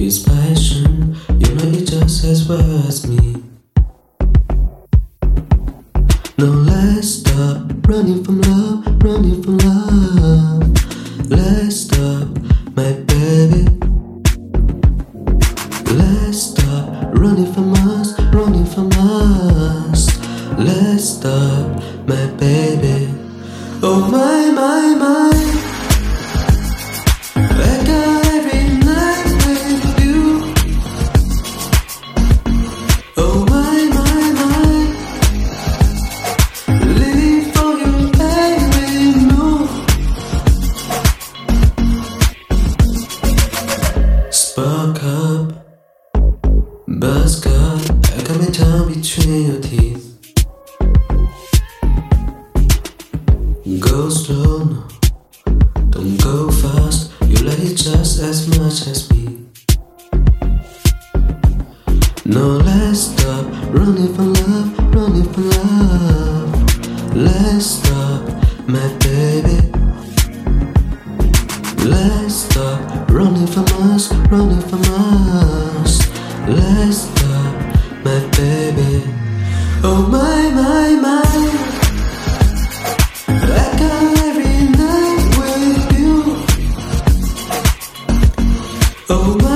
His passion, you know it just as well as me. No, let's stop running from love, running from love. Let's stop, my baby. Let's stop running from us, running from us. Let's stop, my baby. Oh my, my, my. Buzz cut. My tongue between your teeth. Go slow, oh no. Don't go fast. You like it just as much as me. No, let's stop running for love, running for love. Let's stop, my baby. Let's stop running from us, running from us. Let's stop, my baby. Oh my, my, my. Got every night with you. Oh my,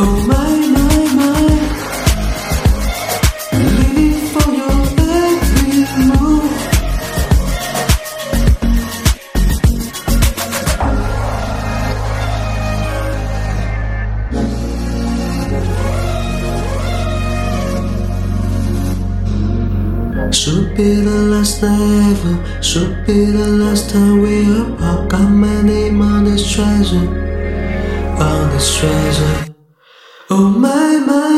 Oh, should be the last ever. Should be the last time we apart. Got my name on this treasure. On this treasure. Oh my, my.